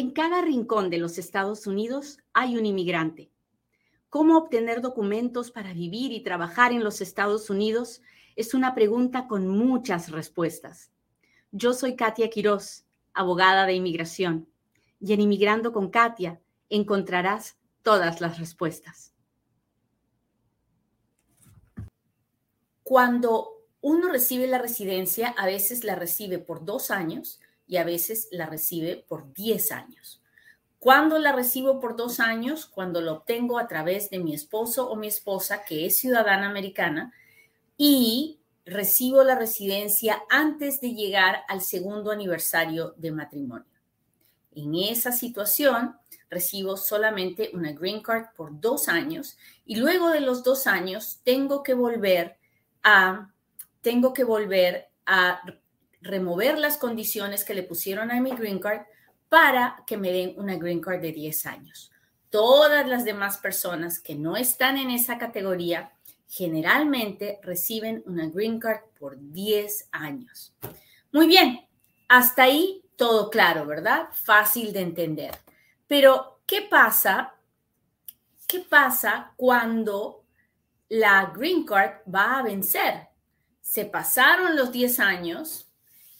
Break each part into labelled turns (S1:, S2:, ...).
S1: En cada rincón de los Estados Unidos hay un inmigrante. ¿Cómo obtener documentos para vivir y trabajar en los Estados Unidos? Es una pregunta con muchas respuestas. Yo soy Katia Quiroz, abogada de inmigración, y en Inmigrando con Katia encontrarás todas las respuestas. Cuando uno recibe la residencia, a veces la recibe por dos años y a veces la recibe por diez años. ¿Cuándo la recibo por dos años? Cuando lo obtengo a través de mi esposo o mi esposa, que es ciudadana americana, y recibo la residencia antes de llegar al segundo aniversario de matrimonio. En esa situación, recibo solamente una green card por dos años y luego de los dos años tengo que volver a, tengo que volver a remover las condiciones que le pusieron a mi green card para que me den una green card de 10 años. Todas las demás personas que no están en esa categoría generalmente reciben una green card por 10 años. Muy bien, hasta ahí todo claro, ¿verdad? Fácil de entender. Pero, ¿qué pasa? ¿Qué pasa cuando la green card va a vencer? Se pasaron los 10 años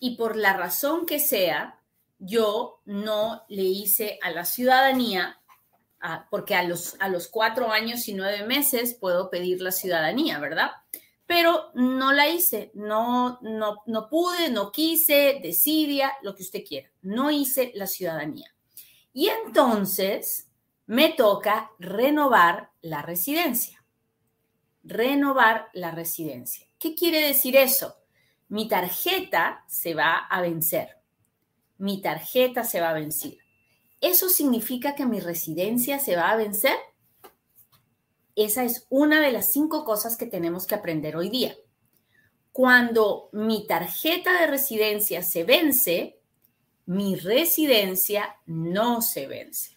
S1: y por la razón que sea, yo no le hice a la ciudadanía, porque a los, a los cuatro años y nueve meses puedo pedir la ciudadanía, ¿verdad? Pero no la hice, no, no, no pude, no quise, decidia, lo que usted quiera. No hice la ciudadanía. Y entonces me toca renovar la residencia. Renovar la residencia. ¿Qué quiere decir eso? Mi tarjeta se va a vencer. Mi tarjeta se va a vencer. ¿Eso significa que mi residencia se va a vencer? Esa es una de las cinco cosas que tenemos que aprender hoy día. Cuando mi tarjeta de residencia se vence, mi residencia no se vence.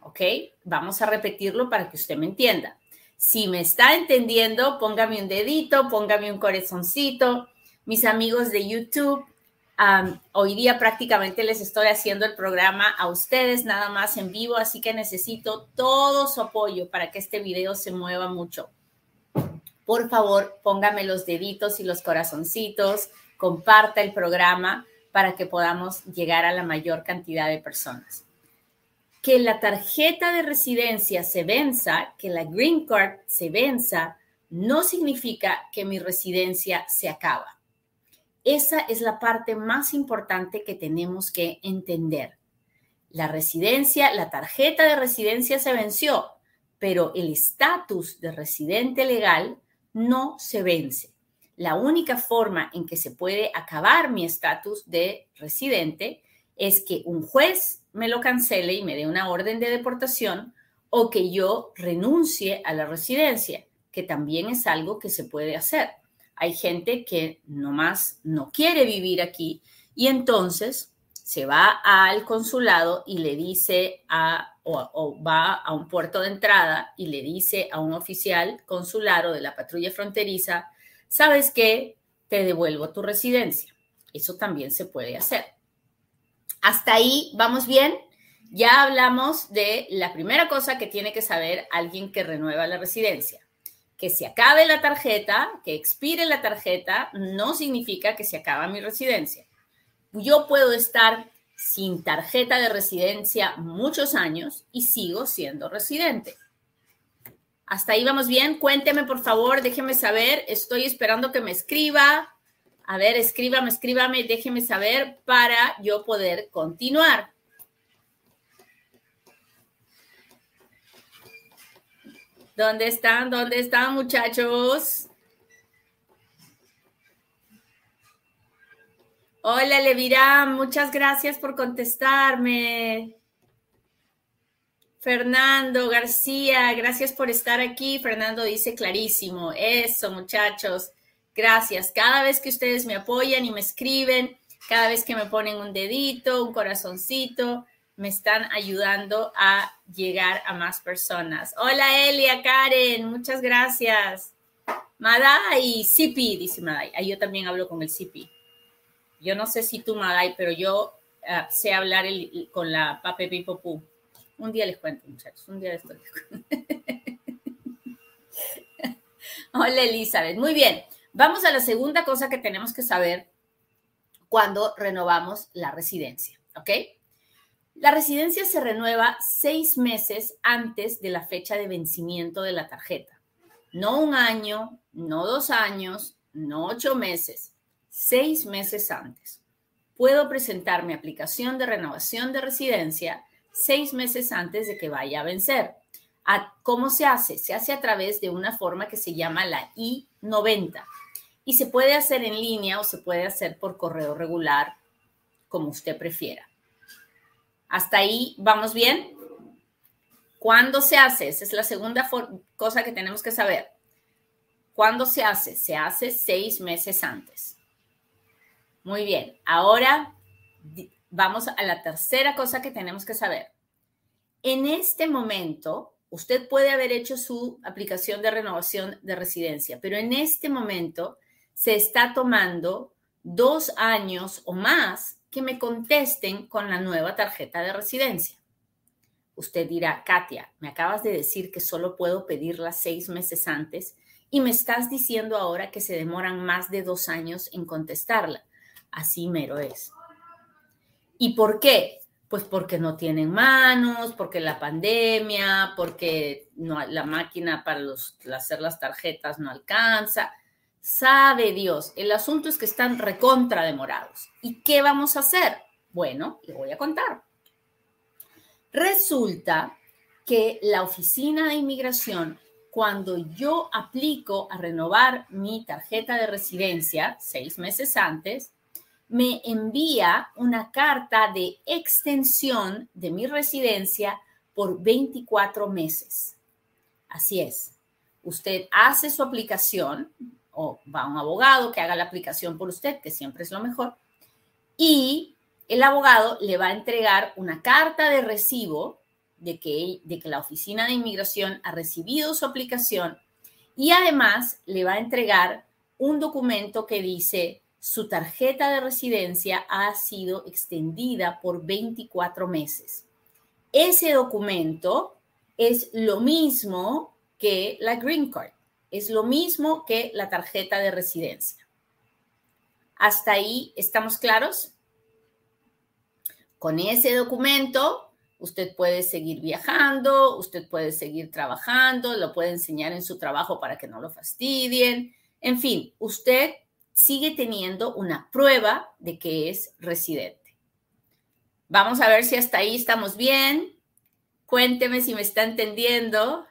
S1: ¿Ok? Vamos a repetirlo para que usted me entienda. Si me está entendiendo, póngame un dedito, póngame un corazoncito. Mis amigos de YouTube, hoy día prácticamente les estoy haciendo el programa a ustedes nada más en vivo, así que necesito todo su apoyo para que este video se mueva mucho. Por favor, póngame los deditos y los corazoncitos, comparta el programa para que podamos llegar a la mayor cantidad de personas que la tarjeta de residencia se venza, que la green card se venza, no significa que mi residencia se acaba. Esa es la parte más importante que tenemos que entender. La residencia, la tarjeta de residencia se venció, pero el estatus de residente legal no se vence. La única forma en que se puede acabar mi estatus de residente es que un juez me lo cancele y me dé una orden de deportación o que yo renuncie a la residencia, que también es algo que se puede hacer. Hay gente que nomás no quiere vivir aquí y entonces se va al consulado y le dice a, o, va a un puerto de entrada y le dice a un oficial consular de la patrulla fronteriza, ¿sabes qué? Te devuelvo tu residencia. Eso también se puede hacer. Hasta ahí, ¿vamos bien? Ya hablamos de la primera cosa que tiene que saber alguien que renueva la residencia. Que se acabe la tarjeta, que expire la tarjeta, no significa que se acaba mi residencia. Yo puedo estar sin tarjeta de residencia muchos años y sigo siendo residente. Hasta ahí vamos bien. Cuénteme, por favor, déjeme saber. Estoy esperando que me escriba. A ver, escríbame, escríbame, déjeme saber para yo poder continuar. ¿Dónde están? ¿Dónde están, muchachos? Hola, Levirán, muchas gracias por contestarme. Fernando García, gracias por estar aquí. Fernando dice clarísimo. Eso, muchachos. Gracias. Cada vez que ustedes me apoyan y me escriben, cada vez que me ponen un dedito, un corazoncito, me están ayudando a llegar a más personas. Hola Elia, Karen, muchas gracias. Madai, Sipi, dice Madai. Ahí yo también hablo con el Sipi. Yo no sé si tú, Madai, pero yo ah, sé hablar con la pape pipopú. Un día les cuento, muchachos, un día les cuento. Hola, Elizabeth. Muy bien. Vamos a la segunda cosa que tenemos que saber cuando renovamos la residencia, ¿ok? La residencia se renueva seis meses antes de la fecha de vencimiento de la tarjeta. No un año, no dos años, no ocho meses, seis meses antes. Puedo presentar mi aplicación de renovación de residencia seis meses antes de que vaya a vencer. ¿Cómo se hace? Se hace a través de una forma que se llama la I-90 y se puede hacer en línea o se puede hacer por correo regular, como usted prefiera. ¿Hasta ahí vamos bien? ¿Cuándo se hace? Esa es la segunda cosa que tenemos que saber. ¿Cuándo se hace? Se hace seis meses antes. Muy bien. Ahora vamos a la tercera cosa que tenemos que saber. En este momento, usted puede haber hecho su aplicación de renovación de residencia, pero en este momento se está tomando dos años o más que me contesten con la nueva tarjeta de residencia. Usted dirá, Katia, me acabas de decir que solo puedo pedirla seis meses antes y me estás diciendo ahora que se demoran más de dos años en contestarla. Así mero es. ¿Y por qué? Pues porque no tienen manos, porque la pandemia, porque no, la máquina para hacer las tarjetas no alcanza. Sabe Dios, el asunto es que están recontra demorados. ¿Y qué vamos a hacer? Bueno, le voy a contar. Resulta que la oficina de inmigración, cuando yo aplico a renovar mi tarjeta de residencia seis meses antes, me envía una carta de extensión de mi residencia por 24 meses. Así es. Usted hace su aplicación o va a un abogado que haga la aplicación por usted, que siempre es lo mejor, y el abogado le va a entregar una carta de recibo de que, de que la oficina de inmigración ha recibido su aplicación y además le va a entregar un documento que dice su tarjeta de residencia ha sido extendida por 24 meses. Ese documento es lo mismo que la Green Card, es lo mismo que la tarjeta de residencia. ¿Hasta ahí estamos claros? Con ese documento, usted puede seguir viajando, usted puede seguir trabajando, lo puede enseñar en su trabajo para que no lo fastidien. En fin, usted sigue teniendo una prueba de que es residente. Vamos a ver si hasta ahí estamos bien. Cuénteme si me está entendiendo.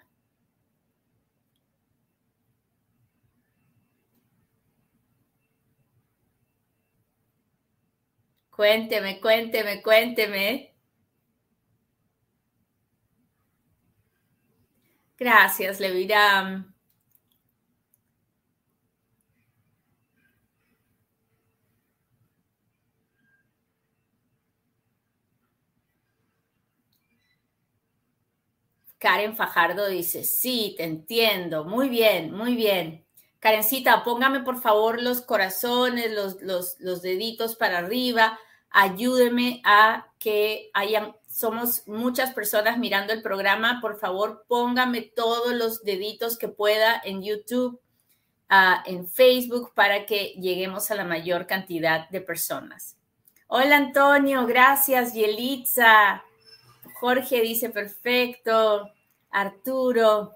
S1: Cuénteme, cuénteme, cuénteme. Gracias, Leviram. Karen Fajardo dice, sí, te entiendo. Muy bien, muy bien. Karencita, póngame por favor los corazones, los, los, deditos para arriba. Ayúdeme a que hayan, somos muchas personas mirando el programa. Por favor, póngame todos los deditos que pueda en YouTube, ah, en Facebook, para que lleguemos a la mayor cantidad de personas. Hola Antonio, gracias. Yelitza, Jorge dice perfecto. Arturo.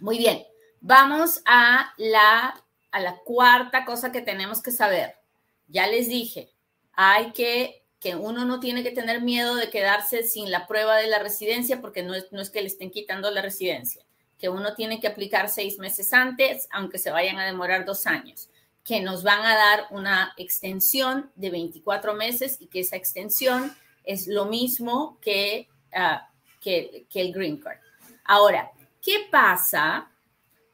S1: Muy bien. Vamos a la, a la cuarta cosa que tenemos que saber. Ya les dije, hay que, que uno no tiene que tener miedo de quedarse sin la prueba de la residencia porque no es, no es que le estén quitando la residencia, que uno tiene que aplicar seis meses antes, aunque se vayan a demorar dos años, que nos van a dar una extensión de 24 meses y que esa extensión es lo mismo que Ah, que, el green card. Ahora, ¿qué pasa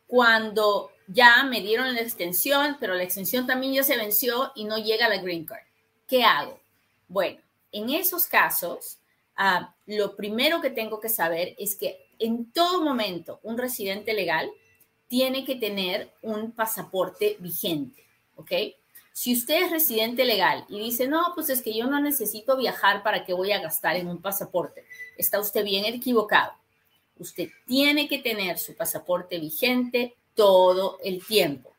S1: cuando ya me dieron la extensión, pero la extensión también ya se venció y no llega la green card? ¿Qué hago? Bueno, en esos casos, ah, lo primero que tengo que saber es que en todo momento un residente legal tiene que tener un pasaporte vigente, ¿ok? Si usted es residente legal y dice, no, pues es que yo no necesito viajar para que voy a gastar en un pasaporte, está usted bien equivocado. Usted tiene que tener su pasaporte vigente todo el tiempo.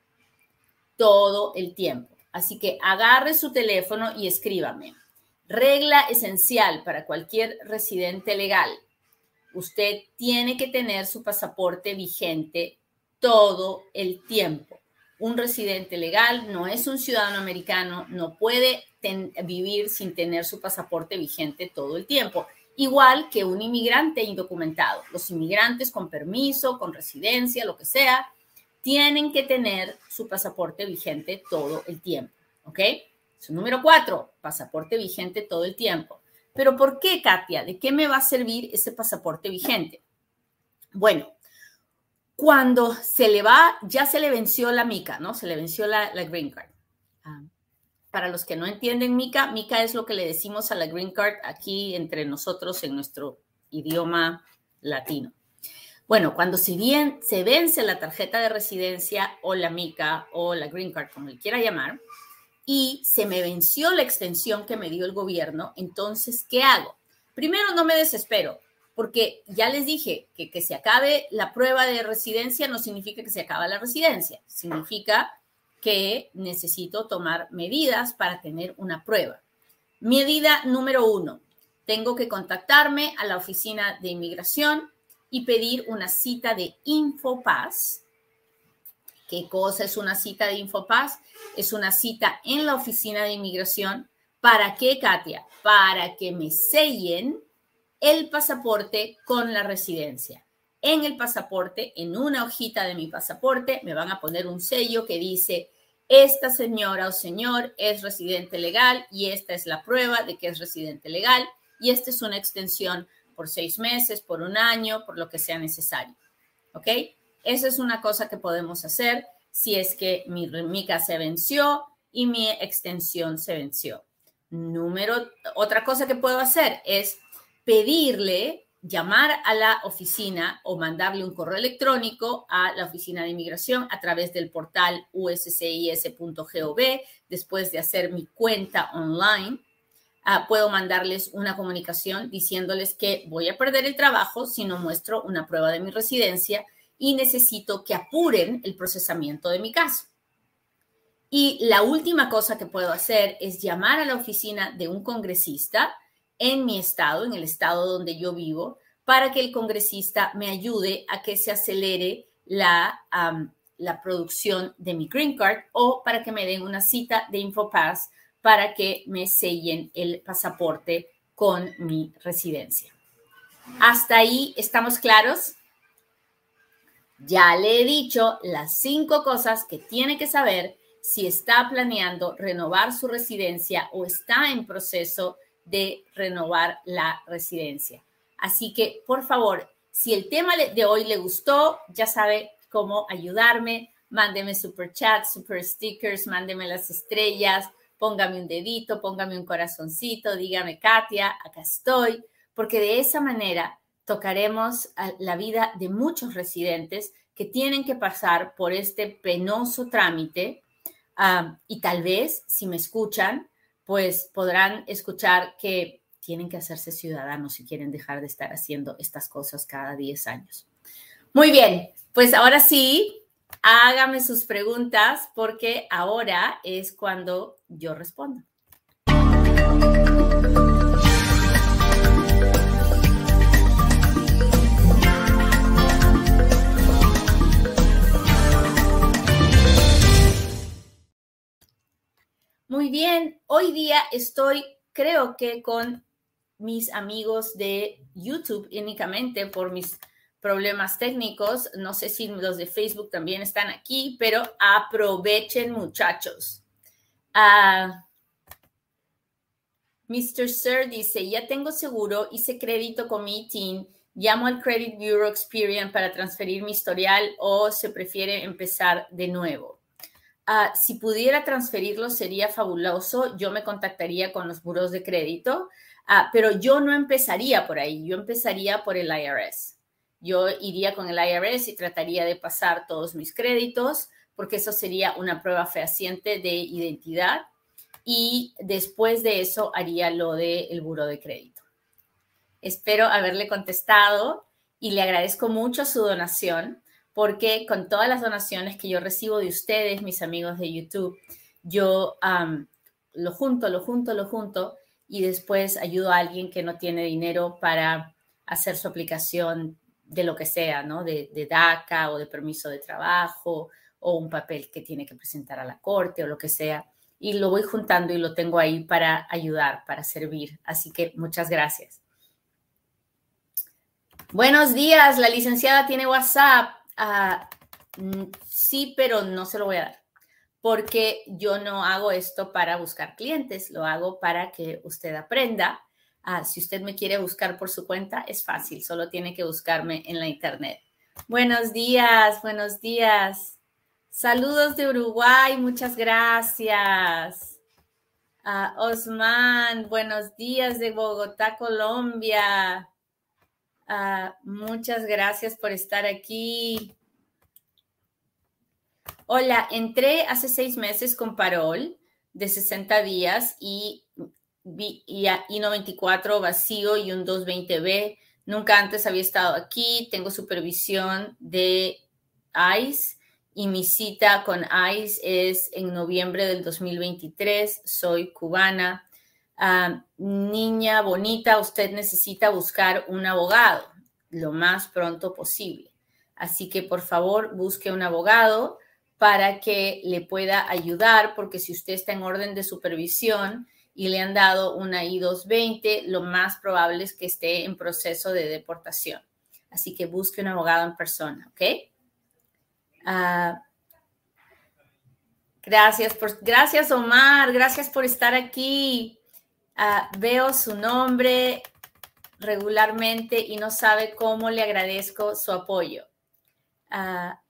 S1: Todo el tiempo. Así que agarre su teléfono y escríbame. Regla esencial para cualquier residente legal. Usted tiene que tener su pasaporte vigente todo el tiempo un residente legal, no es un ciudadano americano, no puede vivir sin tener su pasaporte vigente todo el tiempo, igual que un inmigrante indocumentado. Los inmigrantes con permiso, con residencia, lo que sea, tienen que tener su pasaporte vigente todo el tiempo, ¿ok? Su número cuatro, pasaporte vigente todo el tiempo. Pero ¿por qué, Katia? ¿De qué me va a servir ese pasaporte vigente? Bueno, cuando se le va, ya se le venció la mica, ¿no? Se le venció la, green card. Ah, para los que no entienden mica, mica es lo que le decimos a la green card aquí entre nosotros en nuestro idioma latino. Bueno, cuando se, bien, se vence la tarjeta de residencia o la mica o la green card, como le quiera llamar, y se me venció la extensión que me dio el gobierno, entonces, ¿qué hago? Primero, no me desespero porque ya les dije que que se acabe la prueba de residencia no significa que se acaba la residencia, significa que necesito tomar medidas para tener una prueba. Medida número uno, tengo que contactarme a la oficina de inmigración y pedir una cita de Infopass. ¿Qué cosa es una cita de Infopass? Es una cita en la oficina de inmigración. ¿Para qué, Katia? Para que me sellen el pasaporte con la residencia. En el pasaporte, en una hojita de mi pasaporte, me van a poner un sello que dice, esta señora o señor es residente legal y esta es la prueba de que es residente legal y esta es una extensión por seis meses, por un año, por lo que sea necesario. ¿Ok? Esa es una cosa que podemos hacer si es que mi REMICA se venció y mi extensión se venció. Número, otra cosa que puedo hacer es pedirle, llamar a la oficina o mandarle un correo electrónico a la oficina de inmigración a través del portal uscis.gov. Después de hacer mi cuenta online, ah, puedo mandarles una comunicación diciéndoles que voy a perder el trabajo si no muestro una prueba de mi residencia y necesito que apuren el procesamiento de mi caso. Y la última cosa que puedo hacer es llamar a la oficina de un congresista en mi estado, en el estado donde yo vivo, para que el congresista me ayude a que se acelere la, la producción de mi green card o para que me den una cita de InfoPass para que me sellen el pasaporte con mi residencia. ¿Hasta ahí estamos claros? Ya le he dicho las cinco cosas que tiene que saber si está planeando renovar su residencia o está en proceso de renovar la residencia. Así que, por favor, si el tema de hoy le gustó, ya sabe cómo ayudarme. Mándeme super chat, super stickers, mándeme las estrellas, póngame un dedito, póngame un corazoncito, dígame, Katia, acá estoy, porque de esa manera tocaremos la vida de muchos residentes que tienen que pasar por este penoso trámite ah, y tal vez, si me escuchan, pues podrán escuchar que tienen que hacerse ciudadanos si quieren dejar de estar haciendo estas cosas cada 10 años. Muy bien, pues ahora sí, hágame sus preguntas porque ahora es cuando yo respondo. Muy bien, hoy día estoy, creo que con mis amigos de YouTube únicamente por mis problemas técnicos. No sé si los de Facebook también están aquí, pero aprovechen muchachos. Uh, Mr. Sir dice, ya tengo seguro, hice crédito con mi team, llamo al Credit Bureau Experian para transferir mi historial o se prefiere empezar de nuevo. Ah, si pudiera transferirlo sería fabuloso. Yo me contactaría con los buros de crédito, ah, pero yo no empezaría por ahí. Yo empezaría por el IRS. Yo iría con el IRS y trataría de pasar todos mis créditos porque eso sería una prueba fehaciente de identidad y después de eso haría lo del el buro de crédito. Espero haberle contestado y le agradezco mucho su donación porque con todas las donaciones que yo recibo de ustedes, mis amigos de YouTube, yo lo junto, lo junto, lo junto y después ayudo a alguien que no tiene dinero para hacer su aplicación de lo que sea, ¿no? De, de, DACA o de permiso de trabajo o un papel que tiene que presentar a la corte o lo que sea. Y lo voy juntando y lo tengo ahí para ayudar, para servir. Así que muchas gracias. Buenos días, la licenciada tiene WhatsApp. Ah, mm, sí, pero no se lo voy a dar porque yo no hago esto para buscar clientes, lo hago para que usted aprenda. Ah, si usted me quiere buscar por su cuenta, es fácil, solo tiene que buscarme en la internet. Buenos días, buenos días. Saludos de Uruguay, muchas gracias. Osman, buenos días de Bogotá, Colombia. Muchas gracias por estar aquí. Hola, entré hace seis meses con Parol de 60 días y, y, y 94 vacío y un 220B. Nunca antes había estado aquí. Tengo supervisión de ICE y mi cita con ICE es en noviembre del 2023. Soy cubana. Ah, niña bonita, usted necesita buscar un abogado lo más pronto posible. Así que por favor busque un abogado para que le pueda ayudar, porque si usted está en orden de supervisión y le han dado una I-220, lo más probable es que esté en proceso de deportación. Así que busque un abogado en persona, ¿ok? Ah, gracias, por, gracias Omar, gracias por estar aquí. Ah, veo su nombre regularmente y no sabe cómo le agradezco su apoyo. Ah,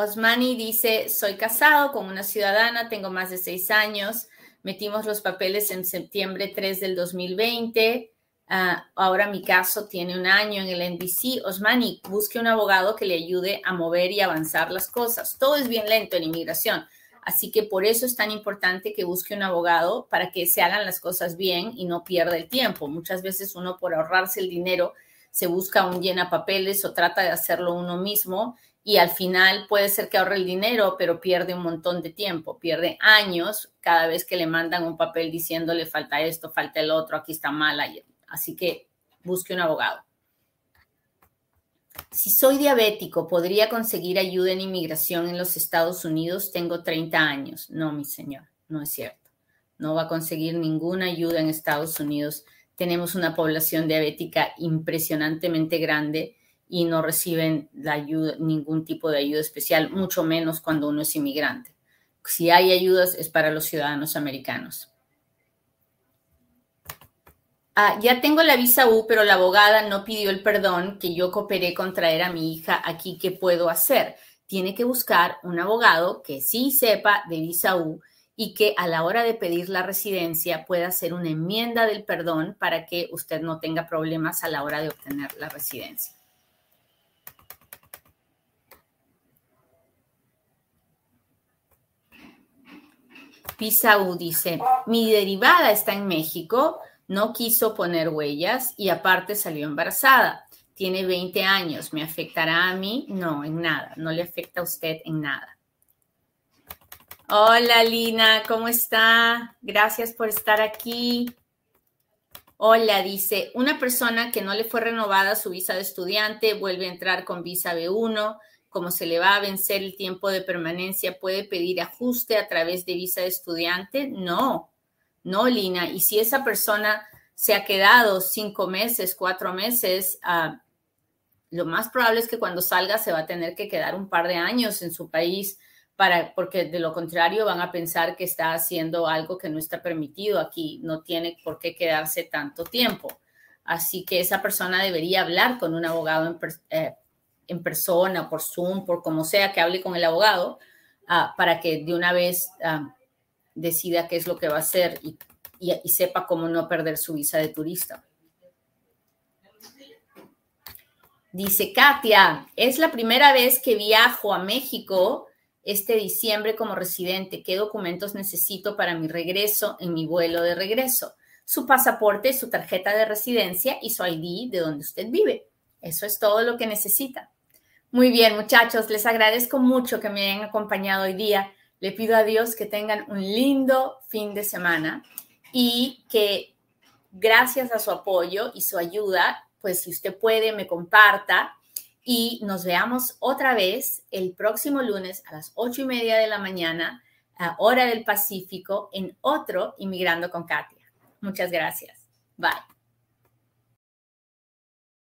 S1: Osmani dice, soy casado con una ciudadana, tengo más de seis años, metimos los papeles en septiembre 3 del 2020, ah, ahora mi caso tiene un año en el NBC. Osmani, busque un abogado que le ayude a mover y avanzar las cosas. Todo es bien lento en inmigración. Así que por eso es tan importante que busque un abogado para que se hagan las cosas bien y no pierda el tiempo. Muchas veces uno por ahorrarse el dinero se busca un llena papeles o trata de hacerlo uno mismo y al final puede ser que ahorre el dinero, pero pierde un montón de tiempo, pierde años cada vez que le mandan un papel diciéndole falta esto, falta el otro, aquí está mal. Así que busque un abogado. Si soy diabético, ¿podría conseguir ayuda en inmigración en los Estados Unidos? Tengo 30 años. No, mi señor, no es cierto. No va a conseguir ninguna ayuda en Estados Unidos. Tenemos una población diabética impresionantemente grande y no reciben la ayuda, ningún tipo de ayuda especial, mucho menos cuando uno es inmigrante. Si hay ayudas es para los ciudadanos americanos. Ah, ya tengo la visa U, pero la abogada no pidió el perdón que yo cooperé con traer a mi hija aquí. ¿Qué puedo hacer? Tiene que buscar un abogado que sí sepa de visa U y que a la hora de pedir la residencia pueda hacer una enmienda del perdón para que usted no tenga problemas a la hora de obtener la residencia. Visa U dice, mi derivada está en México, no quiso poner huellas y aparte salió embarazada. Tiene 20 años. ¿Me afectará a mí? No, en nada. No le afecta a usted en nada. Hola Lina, ¿cómo está? Gracias por estar aquí. Hola, dice, una persona que no le fue renovada su visa de estudiante vuelve a entrar con visa B1, como se le va a vencer el tiempo de permanencia, ¿puede pedir ajuste a través de visa de estudiante? No, no, Lina. Y si esa persona se ha quedado cinco meses, cuatro meses, ah, lo más probable es que cuando salga se va a tener que quedar un par de años en su país para, porque de lo contrario van a pensar que está haciendo algo que no está permitido aquí, no tiene por qué quedarse tanto tiempo. Así que esa persona debería hablar con un abogado eh, en persona, por Zoom, por como sea que hable con el abogado, ah, para que de una vez ah, decida qué es lo que va a hacer y, y, sepa cómo no perder su visa de turista. Dice Katia, es la primera vez que viajo a México este diciembre como residente. ¿Qué documentos necesito para mi regreso en mi vuelo de regreso? Su pasaporte, su tarjeta de residencia y su ID de donde usted vive. Eso es todo lo que necesita. Muy bien, muchachos, les agradezco mucho que me hayan acompañado hoy día. Le pido a Dios que tengan un lindo fin de semana y que gracias a su apoyo y su ayuda, pues si usted puede, me comparta y nos veamos otra vez el próximo lunes a las ocho y media de la mañana, a hora del Pacífico, en otro Inmigrando con Katia. Muchas gracias. Bye.